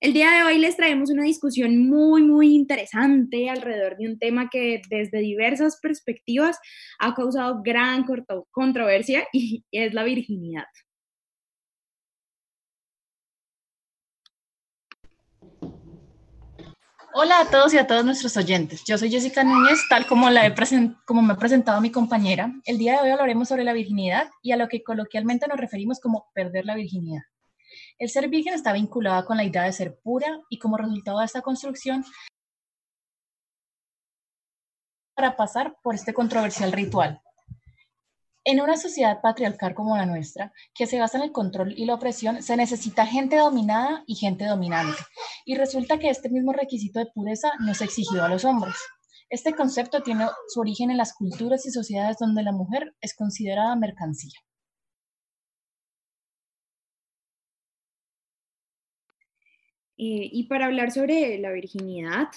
El día de hoy les traemos una discusión muy, muy interesante alrededor de un tema que desde diversas perspectivas ha causado gran controversia y es la virginidad. Hola a todos y a todos nuestros oyentes. Yo soy Jessica Núñez, tal como, la he como me ha presentado mi compañera. El día de hoy hablaremos sobre la virginidad y a lo que coloquialmente nos referimos como perder la virginidad. El ser virgen está vinculado con la idea de ser pura y como resultado de esta construcción para pasar por este controversial ritual. En una sociedad patriarcal como la nuestra, que se basa en el control y la opresión, se necesita gente dominada y gente dominante. Y resulta que este mismo requisito de pureza no es exigido a los hombres. Este concepto tiene su origen en las culturas y sociedades donde la mujer es considerada mercancía. Eh, y para hablar sobre la virginidad,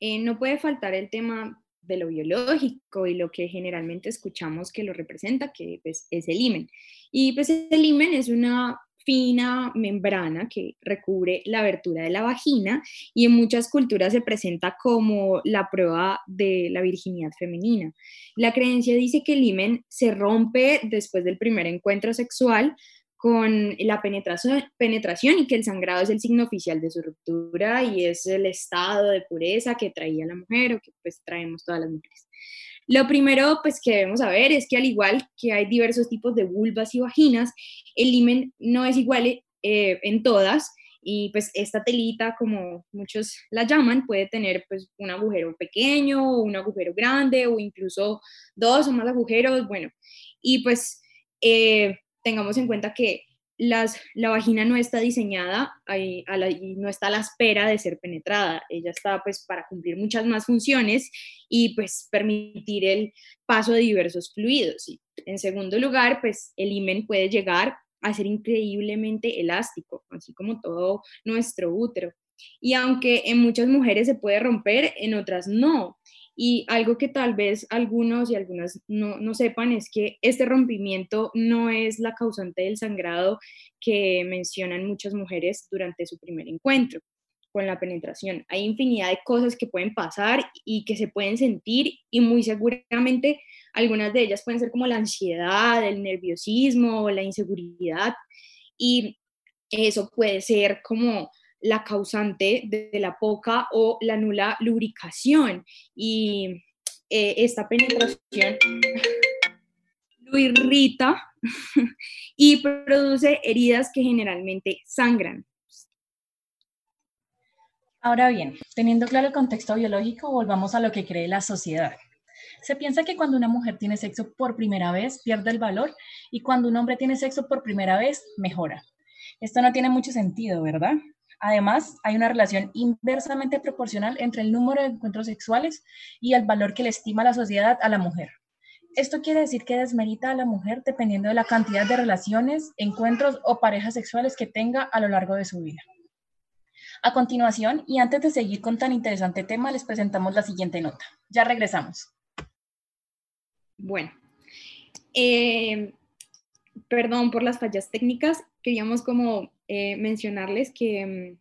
eh, no puede faltar el tema de lo biológico y lo que generalmente escuchamos que lo representa, que pues, es el himen. Y pues el himen es una fina membrana que recubre la abertura de la vagina y en muchas culturas se presenta como la prueba de la virginidad femenina. La creencia dice que el himen se rompe después del primer encuentro sexual con la penetración, penetración y que el sangrado es el signo oficial de su ruptura y es el estado de pureza que traía la mujer o que pues traemos todas las mujeres. Lo primero pues que debemos saber es que al igual que hay diversos tipos de vulvas y vaginas, el limen no es igual eh, en todas y pues esta telita, como muchos la llaman, puede tener pues un agujero pequeño o un agujero grande o incluso dos o más agujeros, bueno, y pues eh, tengamos en cuenta que las, la vagina no está diseñada y no está a la espera de ser penetrada, ella está pues para cumplir muchas más funciones y pues permitir el paso de diversos fluidos. Y, en segundo lugar, pues el himen puede llegar a ser increíblemente elástico, así como todo nuestro útero. Y aunque en muchas mujeres se puede romper, en otras no. Y algo que tal vez algunos y algunas no, sepan es que este rompimiento no es la causante del sangrado que mencionan muchas mujeres durante su primer encuentro con la penetración. Hay infinidad de cosas que pueden pasar y que se pueden sentir y muy seguramente algunas de ellas pueden ser como la ansiedad, el nerviosismo, la inseguridad y eso puede ser como la causante de, la poca o la nula lubricación. Y eh, esta penetración lo irrita y produce heridas que generalmente sangran. Ahora bien, teniendo claro el contexto biológico, volvamos a lo que cree la sociedad. Se piensa que cuando una mujer tiene sexo por primera vez pierde el valor y cuando un hombre tiene sexo por primera vez mejora. Esto no tiene mucho sentido, ¿verdad? Además, hay una relación inversamente proporcional entre el número de encuentros sexuales y el valor que le estima la sociedad a la mujer. Esto quiere decir que desmerita a la mujer dependiendo de la cantidad de relaciones, encuentros o parejas sexuales que tenga a lo largo de su vida. A continuación, y antes de seguir con tan interesante tema, les presentamos la siguiente nota. Ya regresamos. Bueno, eh, perdón por las fallas técnicas, queríamos como eh, mencionarles que mm,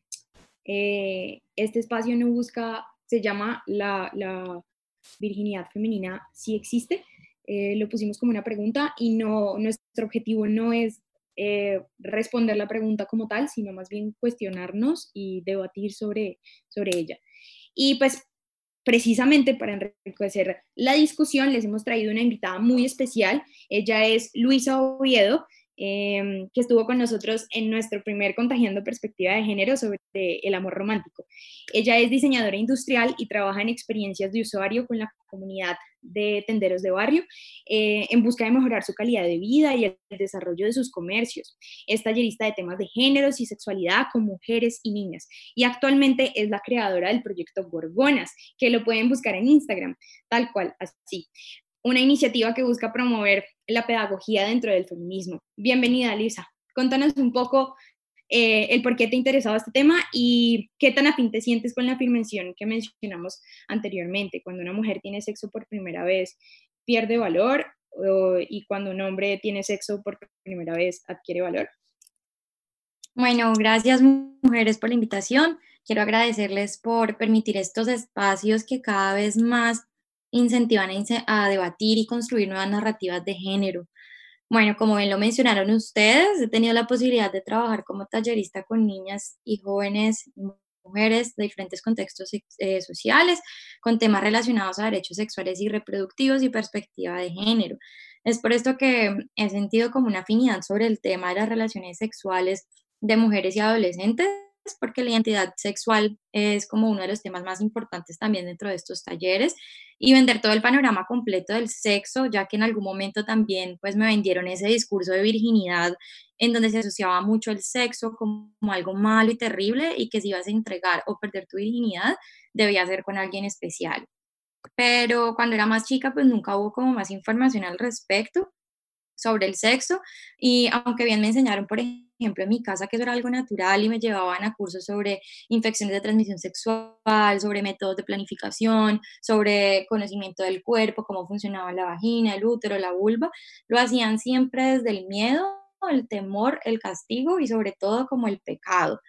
eh, este espacio no busca, se llama la, virginidad femenina, si existe, eh, lo pusimos como una pregunta y no, nuestro objetivo no es responder la pregunta como tal, sino más bien cuestionarnos y debatir sobre, sobre ella. Y pues precisamente para enriquecer la discusión les hemos traído una invitada muy especial. Ella es Luisa Oviedo. Em, que estuvo con nosotros en nuestro primer Contagiando Perspectiva de Género sobre el amor romántico. Ella es diseñadora industrial y trabaja en experiencias de usuario con la comunidad de tenderos de barrio eh, en busca de mejorar su calidad de vida y el desarrollo de sus comercios. Es tallerista de temas de géneros y sexualidad con mujeres y niñas y actualmente es la creadora del proyecto Gorgonas, que lo pueden buscar en Instagram, tal cual, así una iniciativa que busca promover la pedagogía dentro del feminismo. Bienvenida, Lisa. Contanos un poco eh, el por qué te interesaba este tema y qué tan afín te sientes con la afirmación que mencionamos anteriormente. Cuando una mujer tiene sexo por primera vez, pierde valor y cuando un hombre tiene sexo por primera vez, adquiere valor. Bueno, gracias mujeres por la invitación. Quiero agradecerles por permitir estos espacios que cada vez más incentivan a debatir y construir nuevas narrativas de género. Bueno, como bien lo mencionaron ustedes, he tenido la posibilidad de trabajar como tallerista con niñas y jóvenes mujeres de diferentes contextos eh, sociales, con temas relacionados a derechos sexuales y reproductivos y perspectiva de género. Es por esto que he sentido como una afinidad sobre el tema de las relaciones sexuales de mujeres y adolescentes porque la identidad sexual es como uno de los temas más importantes también dentro de estos talleres y vender todo el panorama completo del sexo, ya que en algún momento también pues me vendieron ese discurso de virginidad en donde se asociaba mucho el sexo como algo malo y terrible y que si ibas a entregar o perder tu virginidad debía ser con alguien especial. Pero cuando era más chica pues nunca hubo como más información al respecto sobre el sexo y aunque bien me enseñaron por ejemplo ejemplo, en mi casa que eso era algo natural y me llevaban a cursos sobre infecciones de transmisión sexual, sobre métodos de planificación, sobre conocimiento del cuerpo, cómo funcionaba la vagina, el útero, la vulva, lo hacían siempre desde el miedo, el temor, el castigo y sobre todo como el pecado.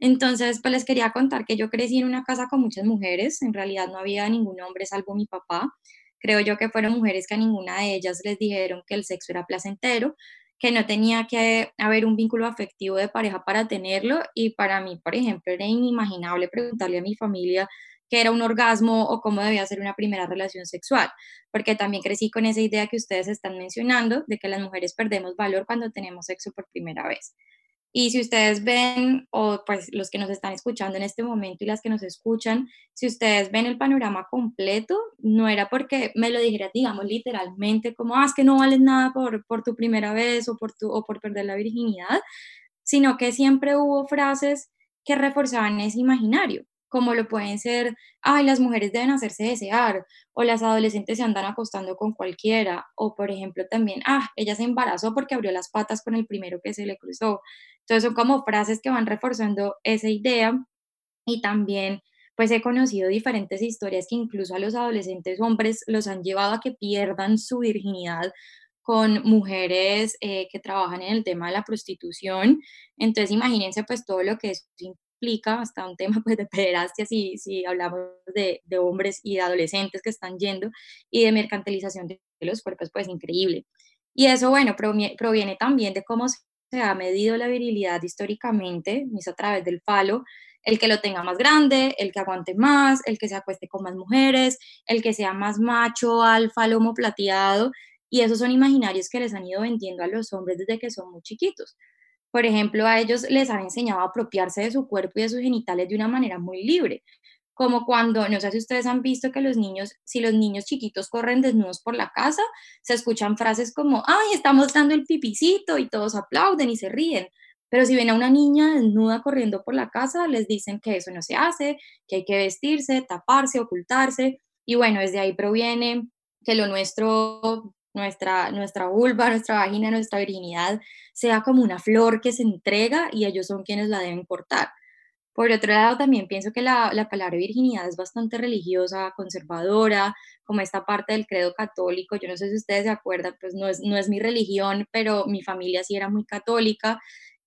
Entonces, pues les quería contar que yo crecí en una casa con muchas mujeres, en realidad no había ningún hombre salvo mi papá. Creo yo que fueron mujeres que a ninguna de ellas les dijeron que el sexo era placentero, que no tenía que haber un vínculo afectivo de pareja para tenerlo y para mí, por ejemplo, era inimaginable preguntarle a mi familia qué era un orgasmo o cómo debía ser una primera relación sexual, porque también crecí con esa idea que ustedes están mencionando de que las mujeres perdemos valor cuando tenemos sexo por primera vez. Y si ustedes ven, o pues los que nos están escuchando en este momento y las que nos escuchan, si ustedes ven el panorama completo, no era porque me lo dijera, digamos, literalmente, como, ah, es que no vales nada por, por tu primera vez o por, tu, o por perder la virginidad, sino que siempre hubo frases que reforzaban ese imaginario como lo pueden ser, ay, las mujeres deben hacerse desear, o las adolescentes se andan acostando con cualquiera, o por ejemplo también, ah, ella se embarazó porque abrió las patas con el primero que se le cruzó. Entonces son como frases que van reforzando esa idea y también pues he conocido diferentes historias que incluso a los adolescentes hombres los han llevado a que pierdan su virginidad con mujeres eh, que trabajan en el tema de la prostitución. Entonces imagínense pues todo lo que eso implica hasta un tema pues, de pederastia si, si hablamos de, de, hombres y de adolescentes que están yendo y de mercantilización de los cuerpos, pues increíble. Y eso, bueno, proviene, también de cómo se ha medido la virilidad históricamente, es a través del falo, el que lo tenga más grande, el que aguante más, el que se acueste con más mujeres, el que sea más macho, alfa, lomo plateado, y esos son imaginarios que les han ido vendiendo a los hombres desde que son muy chiquitos. Por ejemplo, a ellos les han enseñado a apropiarse de su cuerpo y de sus genitales de una manera muy libre, como cuando, no sé si ustedes han visto que los niños, si los niños chiquitos corren desnudos por la casa, se escuchan frases como, ay, estamos dando el pipicito y todos aplauden y se ríen. Pero si ven a una niña desnuda corriendo por la casa, les dicen que eso no se hace, que hay que vestirse, taparse, ocultarse. Y bueno, desde ahí proviene que lo nuestro nuestra, nuestra vulva, nuestra vagina, nuestra virginidad sea como una flor que se entrega y ellos son quienes la deben cortar. Por otro lado, también pienso que la, la, palabra virginidad es bastante religiosa, conservadora, como esta parte del credo católico. Yo no sé si ustedes se acuerdan, pues no es, no es mi religión, pero mi familia sí era muy católica,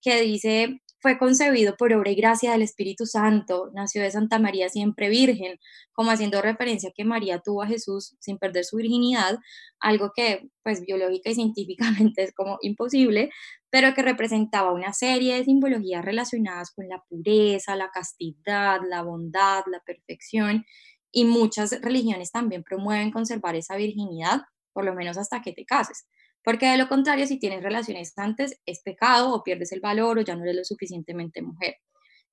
que dice fue concebido por obra y gracia del Espíritu Santo, nació de Santa María siempre virgen, como haciendo referencia a que María tuvo a Jesús sin perder su virginidad, algo que pues biológica y científicamente es como imposible, pero que representaba una serie de simbologías relacionadas con la pureza, la castidad, la bondad, la perfección, y muchas religiones también promueven conservar esa virginidad, por lo menos hasta que te cases. Porque de lo contrario, si tienes relaciones antes, es pecado o pierdes el valor o ya no eres lo suficientemente mujer.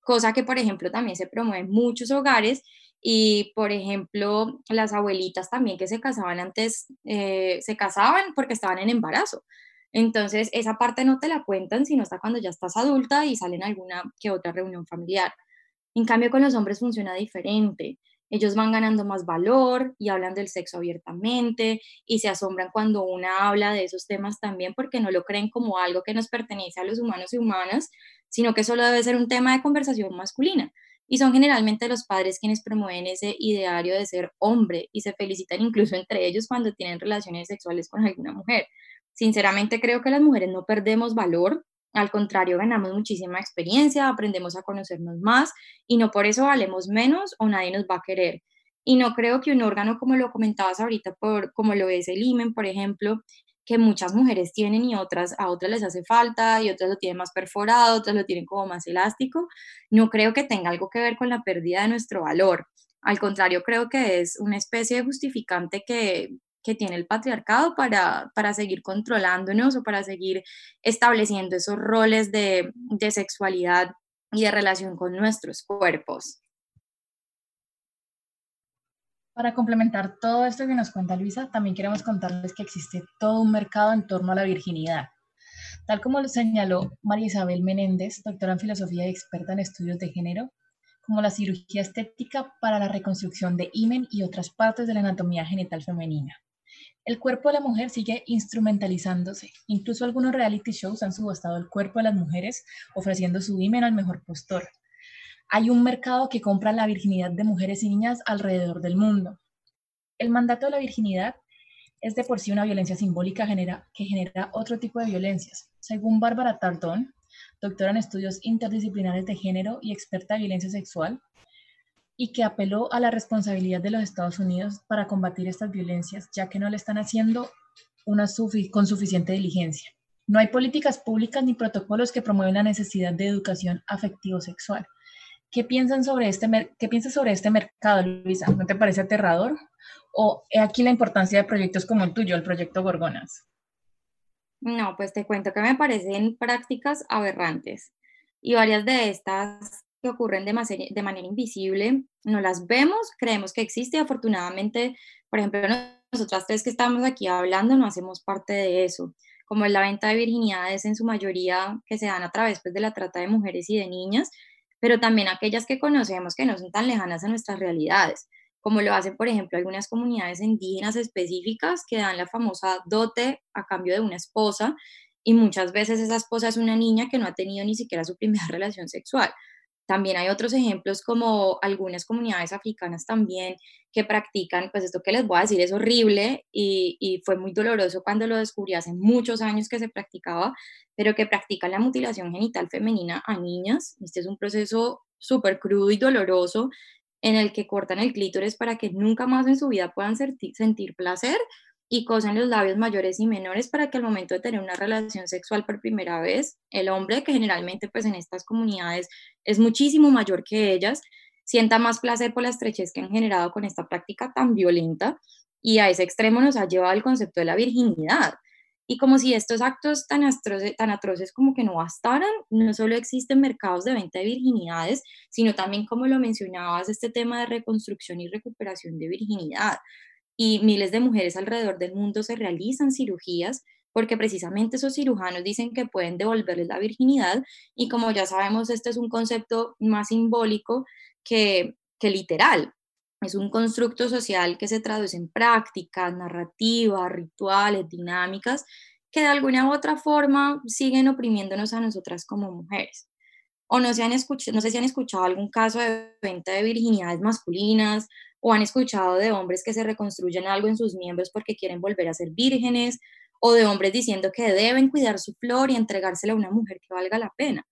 Cosa que, por ejemplo, también se promueve en muchos hogares y, por ejemplo, las abuelitas también que se casaban antes, eh, se casaban porque estaban en embarazo. Entonces, esa parte no te la cuentan sino hasta cuando ya estás adulta y salen alguna que otra reunión familiar. En cambio, con los hombres funciona diferente. Ellos van ganando más valor y hablan del sexo abiertamente y se asombran cuando una habla de esos temas también porque no lo creen como algo que nos pertenece a los humanos y humanas, sino que solo debe ser un tema de conversación masculina. Y son generalmente los padres quienes promueven ese ideario de ser hombre y se felicitan incluso entre ellos cuando tienen relaciones sexuales con alguna mujer. Sinceramente creo que las mujeres no perdemos valor Al contrario, ganamos muchísima experiencia, aprendemos a conocernos más y no por eso valemos menos o nadie nos va a querer. Y no creo que un órgano, como lo comentabas ahorita, por, como lo es el IMEN, por ejemplo, que muchas mujeres tienen y otras a otras les hace falta y otras lo tienen más perforado, otras lo tienen como más elástico, no creo que tenga algo que ver con la pérdida de nuestro valor. Al contrario, creo que es una especie de justificante que, que tiene el patriarcado para, para, seguir controlándonos o para seguir estableciendo esos roles de, de sexualidad y de relación con nuestros cuerpos. Para complementar todo esto que nos cuenta Luisa, también queremos contarles que existe todo un mercado en torno a la virginidad. Tal como lo señaló María Isabel Menéndez, doctora en filosofía y experta en estudios de género, como la cirugía estética para la reconstrucción de imen y otras partes de la anatomía genital femenina. El cuerpo de la mujer sigue instrumentalizándose. Incluso algunos reality shows han subastado el cuerpo de las mujeres, ofreciendo su imen al mejor postor hay un mercado que compra la virginidad de mujeres y niñas alrededor del mundo. El mandato de la virginidad es de por sí una violencia simbólica que genera otro tipo de violencias. Según Bárbara Tardón, doctora en estudios interdisciplinares de género y experta de violencia sexual, y que apeló a la responsabilidad de los Estados Unidos para combatir estas violencias, ya que no le están haciendo una con suficiente diligencia. No hay políticas públicas ni protocolos que promueven la necesidad de educación afectivo-sexual ¿Qué piensan sobre este, qué piensas sobre este mercado, Luisa? ¿No te parece aterrador? ¿O he aquí la importancia de proyectos como el tuyo, el proyecto Gorgonas? No, pues te cuento que me parecen prácticas aberrantes y varias de estas que ocurren de, manera invisible, no las vemos, creemos que existe, afortunadamente, por ejemplo, nosotras tres que estamos aquí hablando no hacemos parte de eso, como la venta de virginidades en su mayoría que se dan a través pues, de la trata de mujeres y de niñas, pero también aquellas que conocemos que no son tan lejanas a nuestras realidades, como lo hacen, por ejemplo, algunas comunidades indígenas específicas que dan la famosa dote a cambio de una esposa y muchas veces esa esposa es una niña que no ha tenido ni siquiera su primera relación sexual. También hay otros ejemplos como algunas comunidades africanas también que practican, pues esto que les voy a decir es horrible y, y, fue muy doloroso cuando lo descubrí hace muchos años que se practicaba, pero que practican la mutilación genital femenina a niñas. Este es un proceso súper crudo y doloroso en el que cortan el clítoris para que nunca más en su vida puedan sentir placer y cosen los labios mayores y menores para que al momento de tener una relación sexual por primera vez, el hombre, que generalmente pues en estas comunidades es muchísimo mayor que ellas, sienta más placer por la estrechez que han generado con esta práctica tan violenta y a ese extremo nos ha llevado el concepto de la virginidad. Y como si estos actos tan, atroces, tan atroces como que no bastaran, no solo existen mercados de venta de virginidades, sino también, como lo mencionabas, este tema de reconstrucción y recuperación de virginidad y miles de mujeres alrededor del mundo se realizan cirugías porque precisamente esos cirujanos dicen que pueden devolverles la virginidad y como ya sabemos, este es un concepto más simbólico que, que literal. Es un constructo social que se traduce en prácticas, narrativas, rituales, dinámicas, que de alguna u otra forma siguen oprimiéndonos a nosotras como mujeres. O no, se han escuchado, no sé si han escuchado algún caso de venta de virginidades masculinas o han escuchado de hombres que se reconstruyen algo en sus miembros porque quieren volver a ser vírgenes, o de hombres diciendo que deben cuidar su flor y entregársela a una mujer que valga la pena.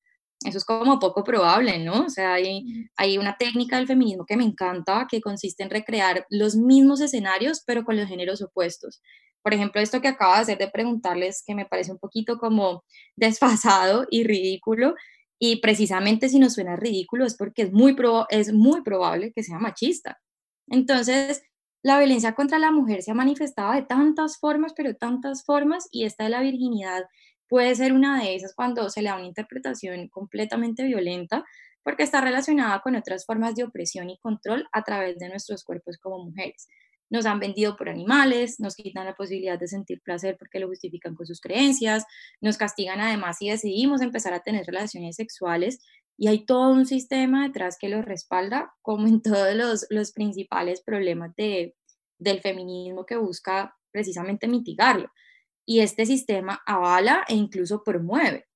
Eso es como poco probable, ¿no? O sea, hay, hay una técnica del feminismo que me encanta, que consiste en recrear los mismos escenarios, pero con los géneros opuestos. Por ejemplo, esto que acaba de hacer de preguntarles, que me parece un poquito como desfasado y ridículo, y precisamente si nos suena ridículo es porque es muy, es muy probable que sea machista. Entonces, la violencia contra la mujer se ha manifestado de tantas formas, pero tantas formas, y esta de la virginidad puede ser una de esas cuando se le da una interpretación completamente violenta, porque está relacionada con otras formas de opresión y control a través de nuestros cuerpos como mujeres. Nos han vendido por animales, nos quitan la posibilidad de sentir placer porque lo justifican con sus creencias, nos castigan además si decidimos empezar a tener relaciones sexuales y hay todo un sistema detrás que lo respalda, como en todos los, los principales problemas de, del feminismo que busca precisamente mitigarlo. Y este sistema avala e incluso promueve.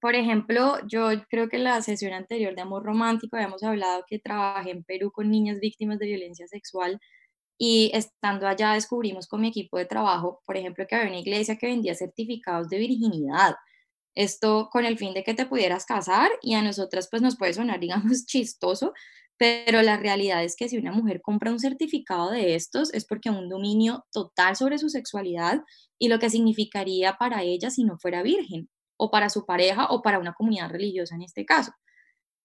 Por ejemplo, yo creo que en la sesión anterior de Amor Romántico habíamos hablado que trabajé en Perú con niñas víctimas de violencia sexual y estando allá descubrimos con mi equipo de trabajo, por ejemplo, que había una iglesia que vendía certificados de virginidad esto con el fin de que te pudieras casar y a nosotras pues nos puede sonar, digamos, chistoso, pero la realidad es que si una mujer compra un certificado de estos es porque un dominio total sobre su sexualidad y lo que significaría para ella si no fuera virgen, o para su pareja, o para una comunidad religiosa en este caso.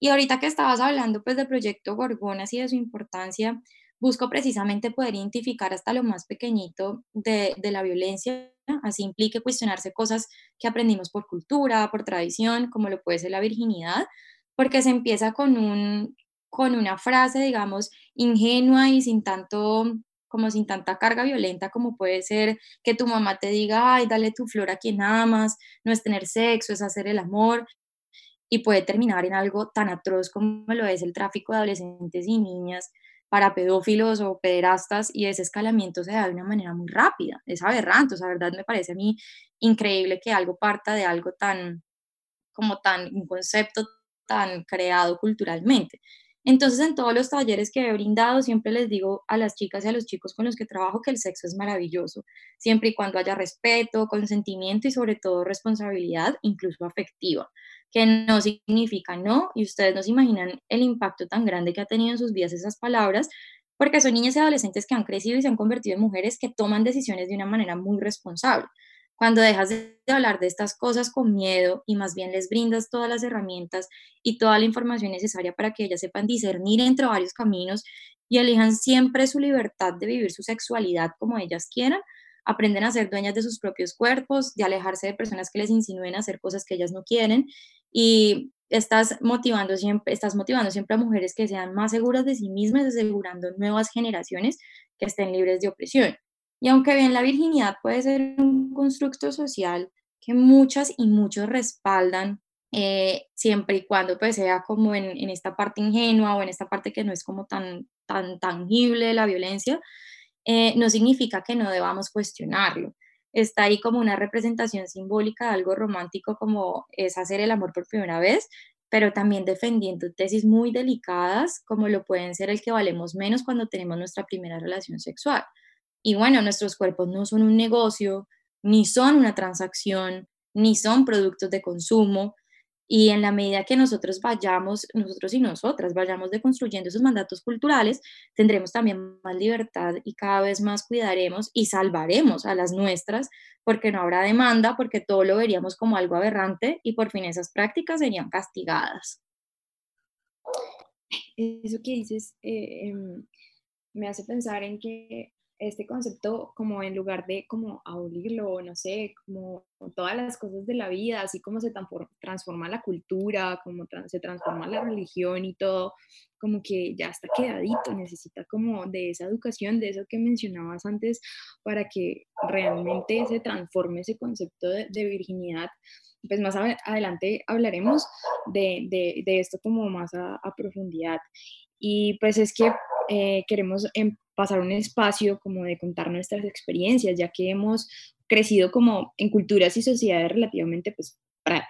Y ahorita que estabas hablando pues del proyecto Gorgonas y de su importancia, busco precisamente poder identificar hasta lo más pequeñito de, de la violencia, así implique cuestionarse cosas que aprendimos por cultura, por tradición, como lo puede ser la virginidad, porque se empieza con un con una frase, digamos, ingenua y sin tanto como sin tanta carga violenta como puede ser que tu mamá te diga, ay, dale tu flor a quien amas, no es tener sexo, es hacer el amor, y puede terminar en algo tan atroz como lo es el tráfico de adolescentes y niñas para pedófilos o pederastas, y ese escalamiento se da de una manera muy rápida, es aberrante, o sea, verdad me parece a mí increíble que algo parta de algo tan, como tan, un concepto tan creado culturalmente. Entonces, en todos los talleres que he brindado, siempre les digo a las chicas y a los chicos con los que trabajo que el sexo es maravilloso, siempre y cuando haya respeto, consentimiento y sobre todo responsabilidad, incluso afectiva, que no significa no, y ustedes no se imaginan el impacto tan grande que ha tenido en sus vidas esas palabras, porque son niñas y adolescentes que han crecido y se han convertido en mujeres que toman decisiones de una manera muy responsable. Cuando dejas de hablar de estas cosas con miedo y más bien les brindas todas las herramientas y toda la información necesaria para que ellas sepan discernir entre varios caminos y elijan siempre su libertad de vivir su sexualidad como ellas quieran, aprenden a ser dueñas de sus propios cuerpos, de alejarse de personas que les insinúen hacer cosas que ellas no quieren y estás motivando siempre, estás motivando siempre a mujeres que sean más seguras de sí mismas, asegurando nuevas generaciones que estén libres de opresión. Y aunque bien la virginidad puede ser un constructo social que muchas y muchos respaldan, eh, siempre y cuando pues sea como en, en, esta parte ingenua o en esta parte que no es como tan, tan tangible la violencia, eh, no significa que no debamos cuestionarlo. Está ahí como una representación simbólica de algo romántico como es hacer el amor por primera vez, pero también defendiendo tesis muy delicadas como lo pueden ser el que valemos menos cuando tenemos nuestra primera relación sexual. Y bueno, nuestros cuerpos no son un negocio, ni son una transacción, ni son productos de consumo. Y en la medida que nosotros vayamos, nosotros y nosotras vayamos deconstruyendo esos mandatos culturales, tendremos también más libertad y cada vez más cuidaremos y salvaremos a las nuestras, porque no habrá demanda, porque todo lo veríamos como algo aberrante y por fin esas prácticas serían castigadas. Eso que dices eh, em, me hace pensar en que este concepto como en lugar de como abolirlo, no sé, como todas las cosas de la vida, así como se transforma la cultura, como se transforma la religión y todo, como que ya está quedadito, necesita como de esa educación, de eso que mencionabas antes, para que realmente se transforme ese concepto de, virginidad. Pues más adelante hablaremos de, de, esto como más a, a profundidad. Y pues es que eh, queremos em, pasar un espacio como de contar nuestras experiencias, ya que hemos crecido como en culturas y sociedades relativamente pues,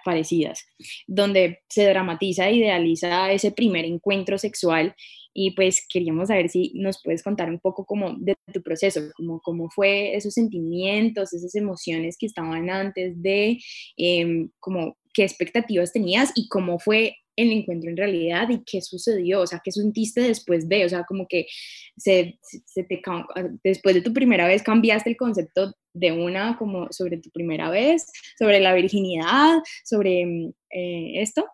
parecidas, donde se dramatiza e idealiza ese primer encuentro sexual. Y pues queríamos saber si nos puedes contar un poco como de tu proceso, como cómo fue esos sentimientos, esas emociones que estaban antes de, eh, como qué expectativas tenías y cómo fue el encuentro en realidad y qué sucedió, o sea, qué sentiste después de, o sea, como que se, se te, después de tu primera vez cambiaste el concepto de una como sobre tu primera vez, sobre la virginidad, sobre mm, eh, esto.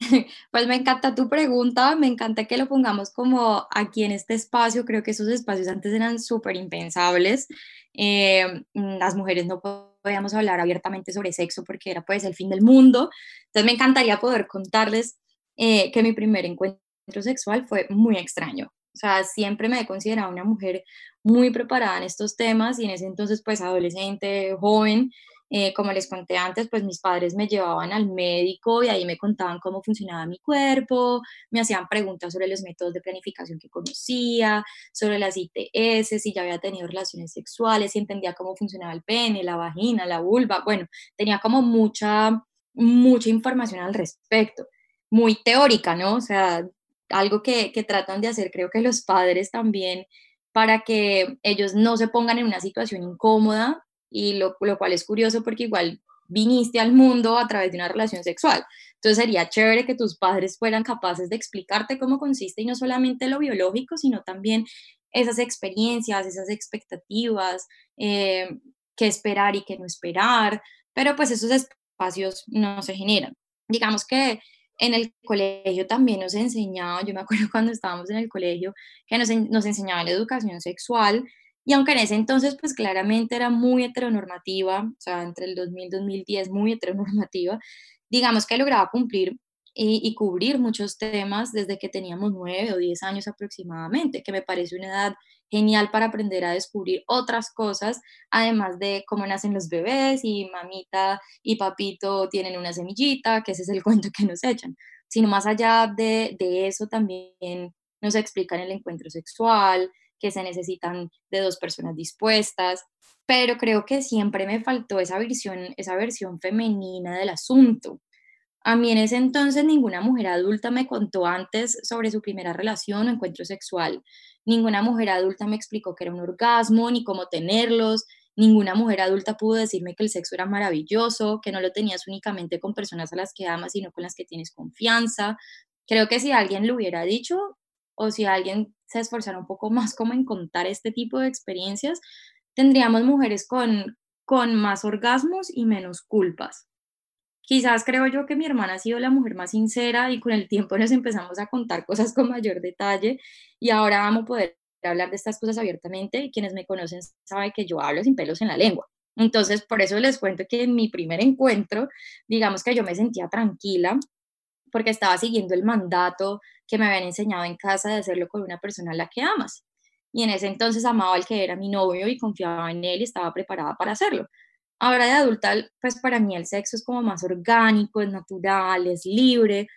Pues me encanta tu pregunta, me encanta que lo pongamos como aquí en este espacio, creo que esos espacios antes eran súper impensables, eh, las mujeres no podíamos hablar abiertamente sobre sexo porque era pues el fin del mundo, entonces me encantaría poder contarles eh, que mi primer encuentro sexual fue muy extraño, o sea, siempre me he considerado una mujer muy preparada en estos temas y en ese entonces pues adolescente, joven, eh, como les conté antes, pues mis padres me llevaban al médico y ahí me contaban cómo funcionaba mi cuerpo, me hacían preguntas sobre los métodos de planificación que conocía, sobre las ITS, si ya había tenido relaciones sexuales, si entendía cómo funcionaba el pene, la vagina, la vulva, bueno, tenía como mucha, mucha información al respecto, muy teórica, ¿no? O sea, algo que, que tratan de hacer, creo que los padres también, para que ellos no se pongan en una situación incómoda y lo, lo, cual es curioso porque igual viniste al mundo a través de una relación sexual. Entonces sería chévere que tus padres fueran capaces de explicarte cómo consiste y no solamente lo biológico, sino también esas experiencias, esas expectativas, eh, qué esperar y qué no esperar, pero pues esos espacios no se generan. Digamos que en el colegio también nos enseñaba, yo me acuerdo cuando estábamos en el colegio, que nos, nos enseñaban la educación sexual y aunque en ese entonces, pues claramente era muy heteronormativa, o sea, entre el 2000 y 2010, muy heteronormativa, digamos que lograba cumplir y, cubrir muchos temas desde que teníamos nueve o diez años aproximadamente, que me parece una edad genial para aprender a descubrir otras cosas, además de cómo nacen los bebés y mamita y papito tienen una semillita, que ese es el cuento que nos echan, sino más allá de, de eso también nos explican el encuentro sexual, que se necesitan de dos personas dispuestas, pero creo que siempre me faltó esa versión, esa versión femenina del asunto. A mí en ese entonces ninguna mujer adulta me contó antes sobre su primera relación o encuentro sexual. Ninguna mujer adulta me explicó que era un orgasmo ni cómo tenerlos. Ninguna mujer adulta pudo decirme que el sexo era maravilloso, que no lo tenías únicamente con personas a las que amas, sino con las que tienes confianza. Creo que si alguien lo hubiera dicho, o si alguien se esforzara un poco más como en contar este tipo de experiencias, tendríamos mujeres con, con más orgasmos y menos culpas. Quizás creo yo que mi hermana ha sido la mujer más sincera y con el tiempo nos empezamos a contar cosas con mayor detalle y ahora vamos a poder hablar de estas cosas abiertamente y quienes me conocen saben que yo hablo sin pelos en la lengua. Entonces, por eso les cuento que en mi primer encuentro, digamos que yo me sentía tranquila porque estaba siguiendo el mandato que me habían enseñado en casa de hacerlo con una persona a la que amas. Y en ese entonces amaba al que era mi novio y confiaba en él y estaba preparada para hacerlo. Ahora de adulta, pues para mí el sexo es como más orgánico, es natural, es libre,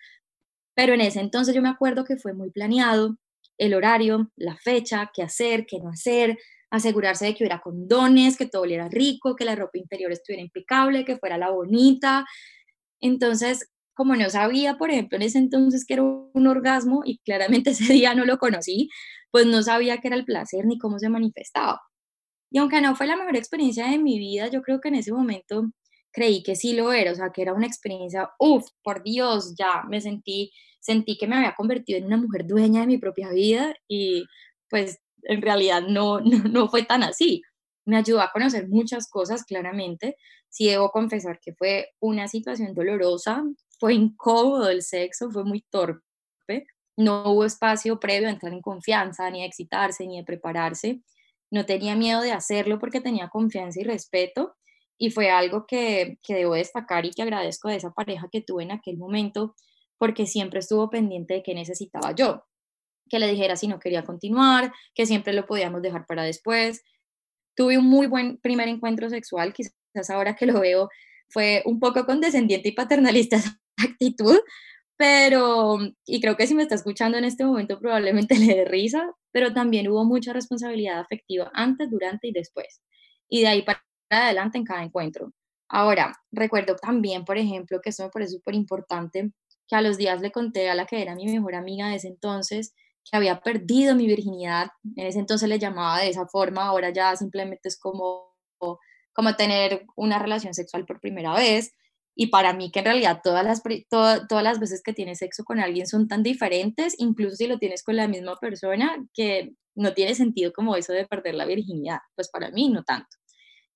pero en ese entonces yo me acuerdo que fue muy planeado el horario, la fecha, qué hacer, qué no hacer, asegurarse de que hubiera condones, que todo oliera rico, que la ropa interior estuviera impecable, que fuera la bonita. Entonces, como no sabía, por ejemplo, en ese entonces que era un orgasmo y claramente ese día no lo conocí, pues no sabía qué era el placer ni cómo se manifestaba. Y aunque no fue la mejor experiencia de mi vida, yo creo que en ese momento creí que sí lo era, o sea, que era una experiencia, uff, por Dios, ya me sentí, sentí que me había convertido en una mujer dueña de mi propia vida y pues en realidad no, no, no fue tan así. Me ayudó a conocer muchas cosas, claramente. Sí debo confesar que fue una situación dolorosa, fue incómodo el sexo, fue muy torpe, no hubo espacio previo a entrar en confianza, ni a excitarse, ni a prepararse. No tenía miedo de hacerlo porque tenía confianza y respeto y fue algo que, que debo destacar y que agradezco de esa pareja que tuve en aquel momento porque siempre estuvo pendiente de qué necesitaba yo, que le dijera si no quería continuar, que siempre lo podíamos dejar para después. Tuve un muy buen primer encuentro sexual, quizás ahora que lo veo fue un poco condescendiente y paternalista actitud, pero, y creo que si me está escuchando en este momento probablemente le dé risa, pero también hubo mucha responsabilidad afectiva antes, durante y después. Y de ahí para adelante en cada encuentro. Ahora, recuerdo también, por ejemplo, que eso me parece súper importante, que a los días le conté a la que era mi mejor amiga de ese entonces, que había perdido mi virginidad. En ese entonces le llamaba de esa forma, ahora ya simplemente es como, como tener una relación sexual por primera vez. Y para mí que en realidad todas las, todas las veces que tienes sexo con alguien son tan diferentes, incluso si lo tienes con la misma persona, que no tiene sentido como eso de perder la virginidad. Pues para mí no tanto.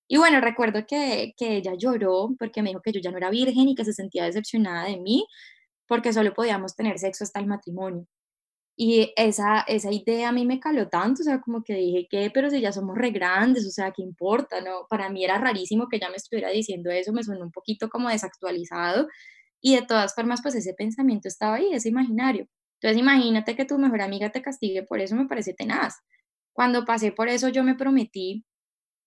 Y bueno, recuerdo que, que ella lloró porque me dijo que yo ya no era virgen y que se sentía decepcionada de mí porque solo podíamos tener sexo hasta el matrimonio. Y esa, esa idea a mí me caló tanto, o sea, como que dije, ¿qué? Pero si ya somos re grandes, o sea, ¿qué importa? No? Para mí era rarísimo que ella me estuviera diciendo eso, me sonó un poquito como desactualizado. Y de todas formas, pues ese pensamiento estaba ahí, ese imaginario. Entonces, imagínate que tu mejor amiga te castigue por eso, me parece tenaz. Cuando pasé por eso, yo me prometí,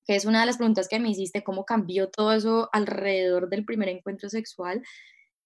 que es una de las preguntas que me hiciste, cómo cambió todo eso alrededor del primer encuentro sexual.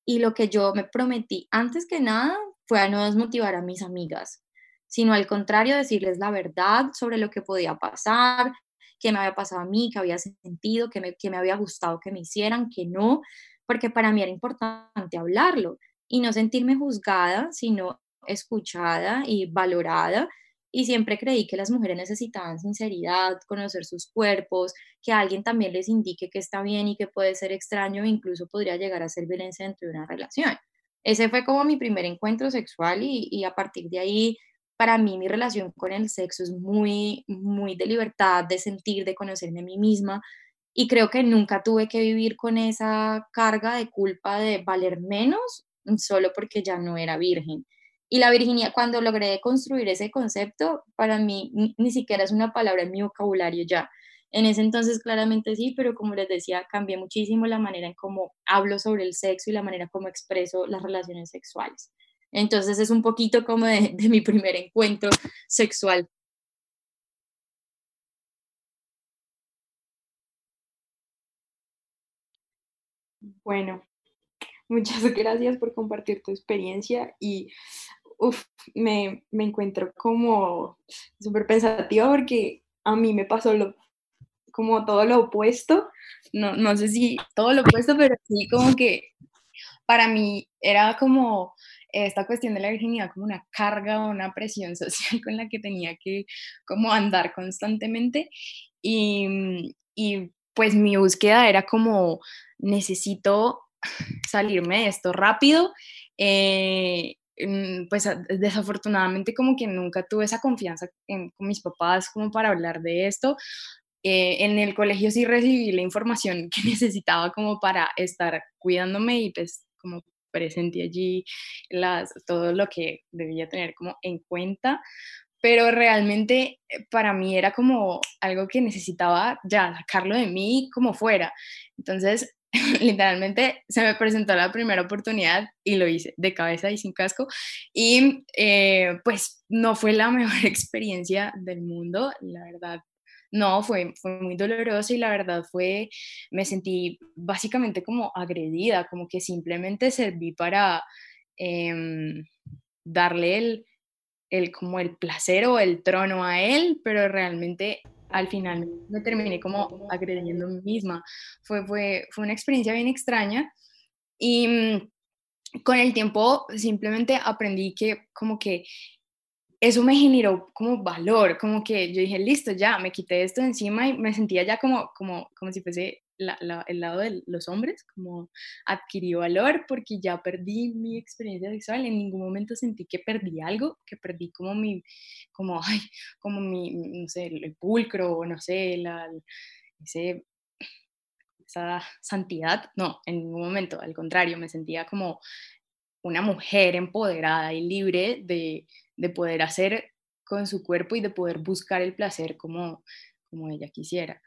Y lo que yo me prometí, antes que nada, fue a no desmotivar a mis amigas, sino al contrario, decirles la verdad sobre lo que podía pasar, qué me había pasado a mí, qué había sentido, qué me, me había gustado que me hicieran, que no, porque para mí era importante hablarlo y no sentirme juzgada, sino escuchada y valorada y siempre creí que las mujeres necesitaban sinceridad, conocer sus cuerpos, que alguien también les indique que está bien y que puede ser extraño incluso podría llegar a ser violencia dentro de una relación. Ese fue como mi primer encuentro sexual y, y a partir de ahí para mí mi relación con el sexo es muy, muy de libertad, de sentir, de conocerme a mí misma. Y creo que nunca tuve que vivir con esa carga de culpa de valer menos solo porque ya no era virgen. Y la virginidad, cuando logré construir ese concepto, para mí ni, siquiera es una palabra en mi vocabulario ya. En ese entonces claramente sí, pero como les decía, cambié muchísimo la manera en cómo hablo sobre el sexo y la manera como expreso las relaciones sexuales. Entonces es un poquito como de, mi primer encuentro sexual. Bueno, muchas gracias por compartir tu experiencia y me, me, encuentro como súper pensativa porque a mí me pasó lo, como todo lo opuesto, no, no sé si todo lo opuesto, pero sí como que para mí era como esta cuestión de la virginidad como una carga o una presión social con la que tenía que como andar constantemente y, y pues mi búsqueda era como necesito salirme de esto rápido. Eh, mm, pues desafortunadamente como que nunca tuve esa confianza con mis papás como para hablar de esto. Eh, en el colegio sí recibí la información que necesitaba como para estar cuidándome y pues como presente allí las, todo lo que debía tener como en cuenta, pero realmente eh, para mí era como algo que necesitaba ya sacarlo de mí como fuera. Entonces, literalmente se me presentó la primera oportunidad y lo hice de cabeza y sin casco. Y eh, pues no fue la mejor experiencia del mundo, la verdad. No, fue, fue muy doloroso y la verdad fue, me sentí básicamente como agredida, como que simplemente serví para em, darle el, el, como el placer o el trono a él, pero realmente al final me terminé como agrediendo a mí misma. Fue, fue, fue una experiencia bien extraña y mm, con el tiempo simplemente aprendí que como que eso me generó como valor, como que yo dije, listo, ya, me quité esto de encima y me sentía ya como, como, como si fuese el lado de los hombres, como adquirí valor porque ya perdí mi experiencia sexual, en ningún momento sentí que perdí algo, que perdí como mi, como, ay, como mi, no sé, el pulcro, no sé, la, ese, esa santidad, no, en ningún momento, al contrario, me sentía como una mujer empoderada y libre de, de poder hacer con su cuerpo y de poder buscar el placer como, como ella quisiera.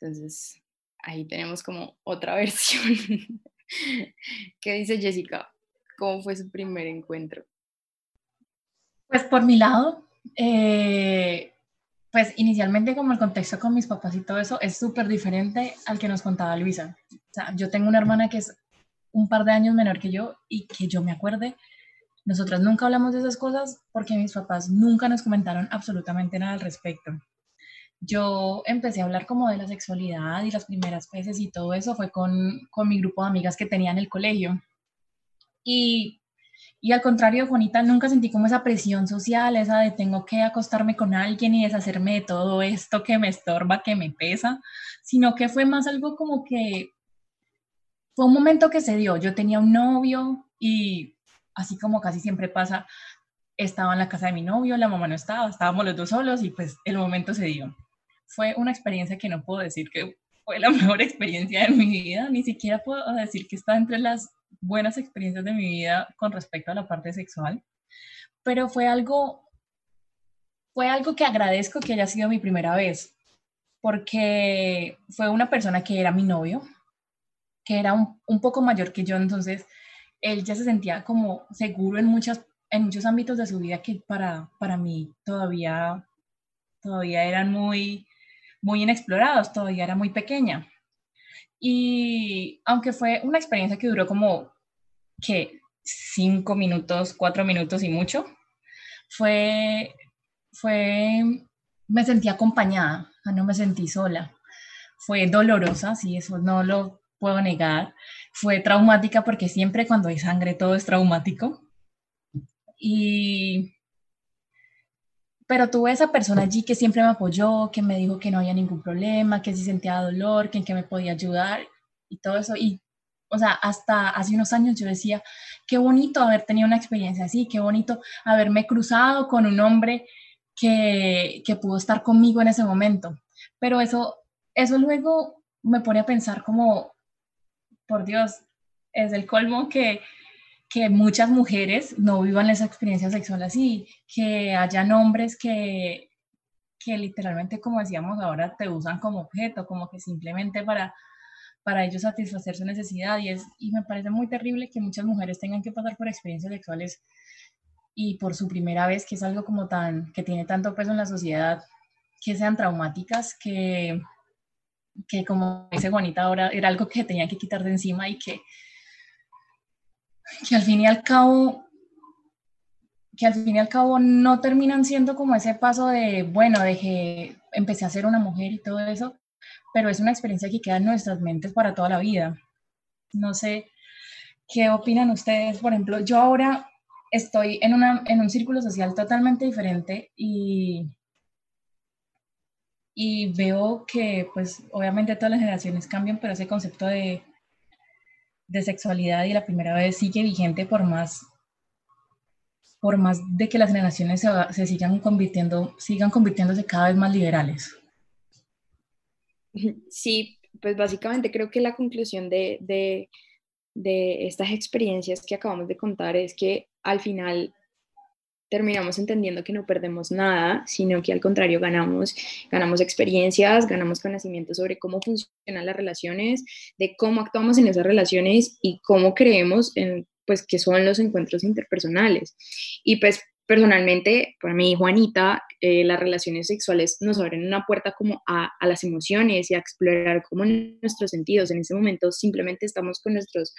Entonces, ahí tenemos como otra versión. ¿Qué dice Jessica? ¿Cómo fue su primer encuentro? Pues por mi lado, eh, pues inicialmente como el contexto con mis papás y todo eso es súper diferente al que nos contaba Luisa. O sea, yo tengo una hermana que es un par de años menor que yo y que yo me acuerde, nosotras nunca hablamos de esas cosas porque mis papás nunca nos comentaron absolutamente nada al respecto yo empecé a hablar como de la sexualidad y las primeras veces y todo eso fue con, con mi grupo de amigas que tenía en el colegio. Y, y al contrario, Juanita, nunca sentí como esa presión social, esa de tengo que acostarme con alguien y deshacerme de todo esto que me estorba, que me pesa, sino que fue más algo como que fue un momento que se dio. Yo tenía un novio y así como casi siempre pasa, estaba en la casa de mi novio, la mamá no estaba, estábamos los dos solos y pues el momento se dio. Fue una experiencia que no puedo decir que fue la mejor experiencia de mi vida, ni siquiera puedo decir que está entre las buenas experiencias de mi vida con respecto a la parte sexual, pero fue algo, fue algo que agradezco que haya sido mi primera vez, porque fue una persona que era mi novio, que era un, un poco mayor que yo, entonces él ya se sentía como seguro en, muchas, en muchos ámbitos de su vida que para, para mí todavía, todavía eran muy, muy inexplorados, todavía era muy pequeña. Y aunque fue una experiencia que duró como que cinco minutos, cuatro minutos y mucho, fue, fue, me sentí acompañada, no me sentí sola. Fue dolorosa, sí, eso no lo puedo negar. Fue traumática porque siempre cuando hay sangre todo es traumático. Y pero tuve esa persona allí que siempre me apoyó, que me dijo que no había ningún problema, que si sentía dolor, que en qué me podía ayudar y todo eso. Y, o sea, hasta hace unos años yo decía, qué bonito haber tenido una experiencia así, qué bonito haberme cruzado con un hombre que, que pudo estar conmigo en ese momento. Pero eso, eso luego me pone a pensar como, por Dios, es el colmo que que muchas mujeres no vivan esa experiencia sexual así, que hayan hombres que, que literalmente, como decíamos ahora, te usan como objeto, como que simplemente para, para ellos satisfacer su necesidad. Y, es, y me parece muy terrible que muchas mujeres tengan que pasar por experiencias sexuales y por su primera vez, que es algo como tan, que tiene tanto peso en la sociedad, que sean traumáticas, que, que como dice Juanita ahora, era algo que tenían que quitar de encima y que que al fin y al cabo que al fin y al cabo no terminan siendo como ese paso de, bueno, de que empecé a ser una mujer y todo eso, pero es una experiencia que queda en nuestras mentes para toda la vida. No sé, ¿qué opinan ustedes? Por ejemplo, yo ahora estoy en, una, en un círculo social totalmente diferente y, y veo que, pues, obviamente todas las generaciones cambian, pero ese concepto de de sexualidad y la primera vez sigue vigente por más por más de que las generaciones se, sigan convirtiendo, sigan convirtiéndose cada vez más liberales. Sí, pues básicamente creo que la conclusión de, de, de estas experiencias que acabamos de contar es que al final terminamos entendiendo que no perdemos nada, sino que al contrario ganamos, ganamos experiencias, ganamos conocimiento sobre cómo funcionan las relaciones, de cómo actuamos en esas relaciones y cómo creemos en, pues, que son los encuentros interpersonales. Y pues personalmente, para mí, Juanita, eh, las relaciones sexuales nos abren una puerta como a, a, las emociones y a explorar como nuestros sentidos. En ese momento simplemente estamos con nuestros,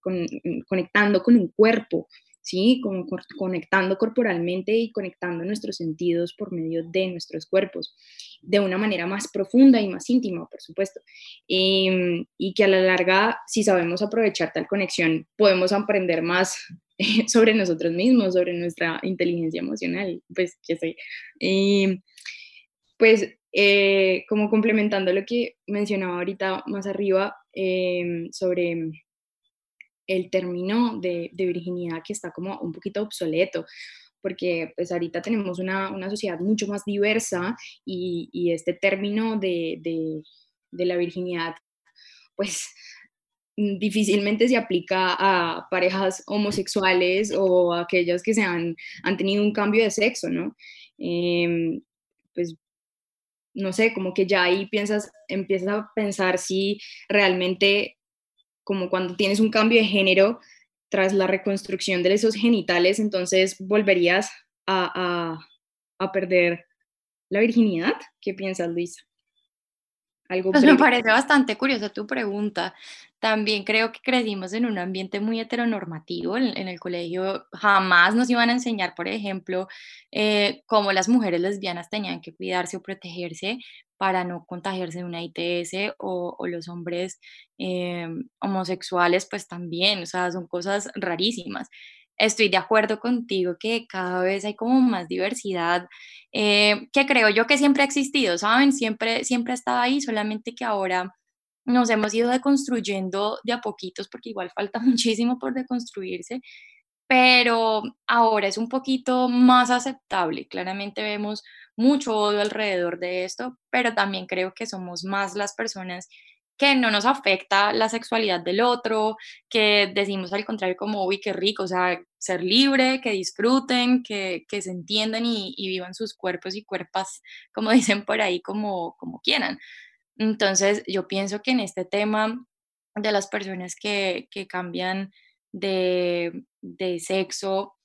con, conectando con un cuerpo, ¿sí? Como conectando corporalmente y conectando nuestros sentidos por medio de nuestros cuerpos, de una manera más profunda y más íntima, por supuesto. Em, y que a la larga, si sabemos aprovechar tal conexión, podemos aprender más sobre nosotros mismos, sobre nuestra inteligencia emocional, pues que sé. Em, pues eh, como complementando lo que mencionaba ahorita más arriba em, sobre el término de, virginidad que está como un poquito obsoleto porque pues ahorita tenemos una, sociedad mucho más diversa y, este término de, la virginidad pues difícilmente se aplica a parejas homosexuales o a aquellas que se han, tenido un cambio de sexo, ¿no? Em, pues no sé, como que ya ahí piensas, empiezas a pensar si realmente como cuando tienes un cambio de género tras la reconstrucción de esos genitales, entonces volverías a, perder la virginidad. ¿Qué piensas, Luisa? Algo pues me parece bastante curiosa tu pregunta. También creo que crecimos en un ambiente muy heteronormativo. En, el colegio jamás nos iban a enseñar, por ejemplo, eh, cómo las mujeres lesbianas tenían que cuidarse o protegerse para no contagiarse de una ITS o, los hombres eh, homosexuales, pues también, o sea, son cosas rarísimas. Estoy de acuerdo contigo que cada vez hay como más diversidad, eh, que creo yo que siempre ha existido, ¿saben? Siempre, siempre ha estado ahí, solamente que ahora nos hemos ido deconstruyendo de a poquitos, porque igual falta muchísimo por deconstruirse, pero ahora es un poquito más aceptable. Claramente vemos mucho odio alrededor de esto, pero también creo que somos más las personas que no nos afecta la sexualidad del otro, que decimos al contrario como, uy, qué rico, o sea, ser libre, que disfruten, que, que se entiendan y, y, vivan sus cuerpos y cuerpas, como dicen por ahí, como, como quieran. Entonces, yo pienso que en este tema de las personas que, que cambian de, de sexo,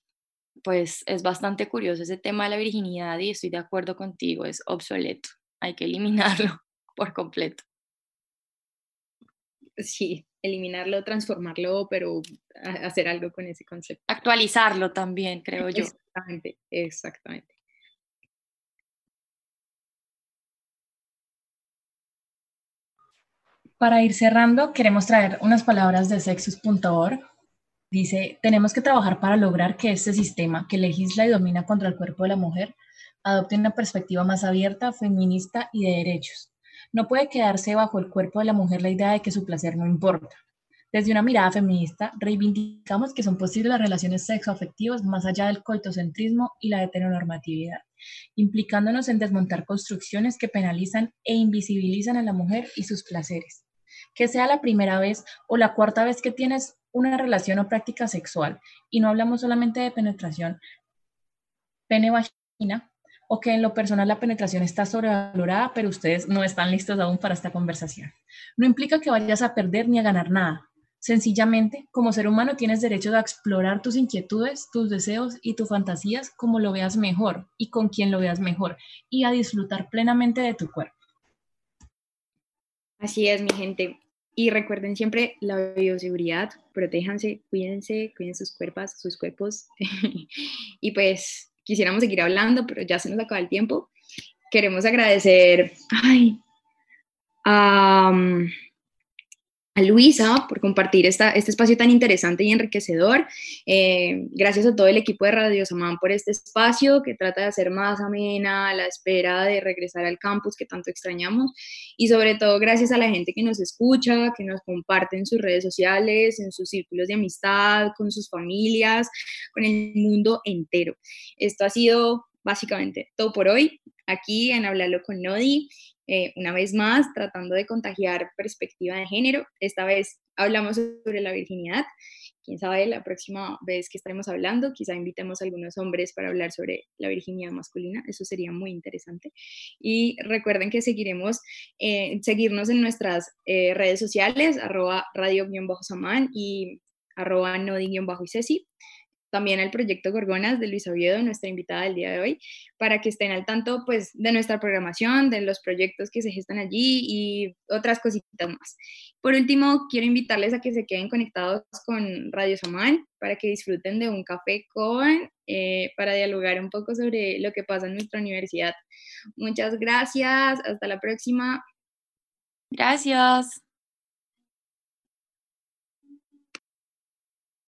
pues es bastante curioso ese tema de la virginidad y estoy de acuerdo contigo, es obsoleto, hay que eliminarlo por completo. Sí, eliminarlo, transformarlo, pero hacer algo con ese concepto. Actualizarlo también, creo yo. Exactamente, exactamente. Para ir cerrando, queremos traer unas palabras de sexus.org Dice, tenemos que trabajar para lograr que este sistema que legisla y domina contra el cuerpo de la mujer adopte una perspectiva más abierta, feminista y de derechos. No puede quedarse bajo el cuerpo de la mujer la idea de que su placer no importa. Desde una mirada feminista, reivindicamos que son posibles las relaciones sexoafectivas más allá del coitocentrismo y la heteronormatividad, implicándonos en desmontar construcciones que penalizan e invisibilizan a la mujer y sus placeres. Que sea la primera vez o la cuarta vez que tienes una relación o práctica sexual, y no hablamos solamente de penetración pene-vagina, o que en lo personal la penetración está sobrevalorada, pero ustedes no están listos aún para esta conversación. No implica que vayas a perder ni a ganar nada. Sencillamente, como ser humano tienes derecho a explorar tus inquietudes, tus deseos y tus fantasías como lo veas mejor y con quien lo veas mejor, y a disfrutar plenamente de tu cuerpo. Así es, mi gente. Y recuerden siempre la bioseguridad, protéjanse, cuídense, cuiden sus cuerpos, sus cuerpos. y pues quisiéramos seguir hablando, pero ya se nos acaba el tiempo. Queremos agradecer ay, a Luisa por compartir esta, este espacio tan interesante y enriquecedor. Eh, gracias a todo el equipo de Radio Samán por este espacio que trata de hacer más amena la espera de regresar al campus que tanto extrañamos. Y sobre todo gracias a la gente que nos escucha, que nos comparte en sus redes sociales, en sus círculos de amistad, con sus familias, con el mundo entero. Esto ha sido básicamente todo por hoy aquí en Hablarlo con Nodi. Eh, una vez más, tratando de contagiar perspectiva de género. Esta vez hablamos sobre la virginidad. Quién sabe, la próxima vez que estaremos hablando, quizá invitemos a algunos hombres para hablar sobre la virginidad masculina. Eso sería muy interesante. Y recuerden que seguiremos, eh, seguirnos en nuestras eh, redes sociales, arroba radio-samán y arroba nodi-isesi también al proyecto Gorgonas de Luis Oviedo, nuestra invitada del día de hoy, para que estén al tanto pues, de nuestra programación, de los proyectos que se gestan allí y otras cositas más. Por último, quiero invitarles a que se queden conectados con Radio Samán para que disfruten de un café con, eh, para dialogar un poco sobre lo que pasa en nuestra universidad. Muchas gracias, hasta la próxima. Gracias.